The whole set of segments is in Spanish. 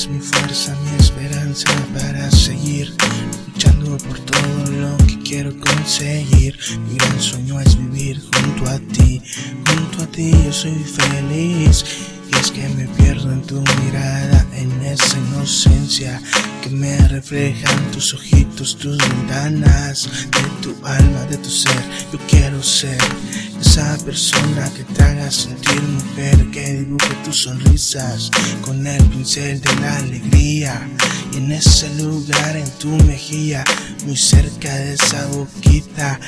eres mi fuerza, mi esperanza para seguir luchando por todo lo que quiero conseguir. Mi gran sueño es vivir junto a ti, junto a ti yo soy feliz. Y es que me pierdo en tu mirada, que me reflejan tus ojitos, tus ventanas, de tu alma, de tu ser. Yo quiero ser esa persona que te haga sentir mujer, que dibuje tus sonrisas con el pincel de la alegría. Y en ese lugar, en tu mejilla, muy cerca de esa boquita,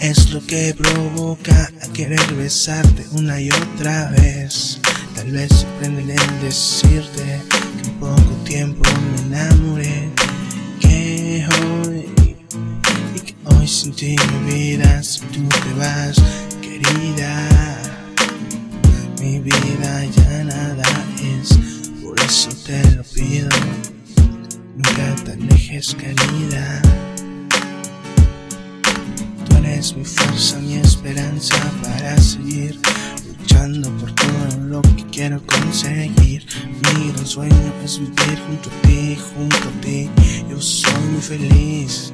es lo que provoca a querer besarte una y otra vez. Tal vez sorprende en decirte tiempo me enamoré, que hoy y que hoy sin ti mi vida, si tú te vas, querida, mi vida ya nada es, por eso te lo pido, nunca te alejes, querida. Tú eres mi fuerza, mi esperanza para seguir por todo lo que quiero conseguir. Mi gran sueño es vivir junto a ti, junto a ti. Yo soy muy feliz.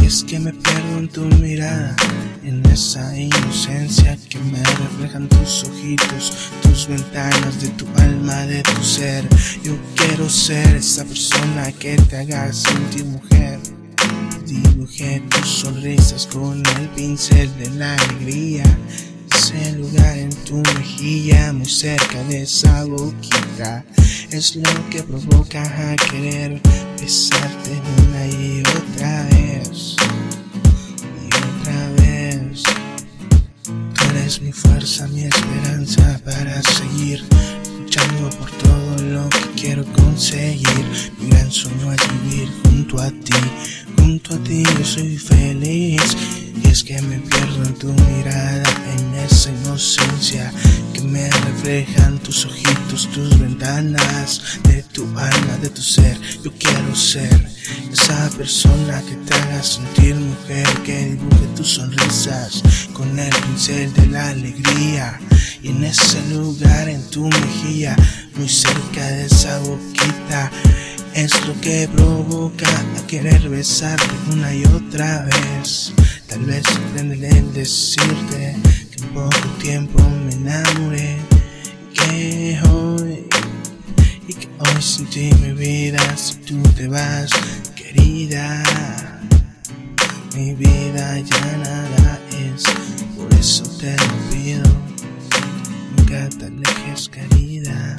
Y es que me pierdo en tu mirada, en esa inocencia que me reflejan tus ojitos, tus ventanas de tu alma, de tu ser. Yo quiero ser esa persona que te haga sentir mujer. Dibujé tus sonrisas con el pincel de la alegría. Ese lugar en tu mejilla, muy cerca de esa boquita, es lo que provoca a querer besarte una y otra vez. Y otra vez. Tú eres mi fuerza, mi esperanza para seguir luchando por todo lo que quiero conseguir. Mi gran sueño es vivir junto a ti, junto a ti yo soy feliz. Y es que me pierdo en tu mirada, en me reflejan tus ojitos, tus ventanas, de tu alma, de tu ser. Yo quiero ser esa persona que te haga sentir mujer, que dibuje tus sonrisas con el pincel de la alegría. Y en ese lugar, en tu mejilla, muy cerca de esa boquita, es lo que provoca a querer besarte una y otra vez. Tal vez sorprende el decirte que en poco tiempo me enamoré, sin ti mi vida, si tú te vas, querida, mi vida ya nada es, por eso te lo pido, nunca te alejes, querida.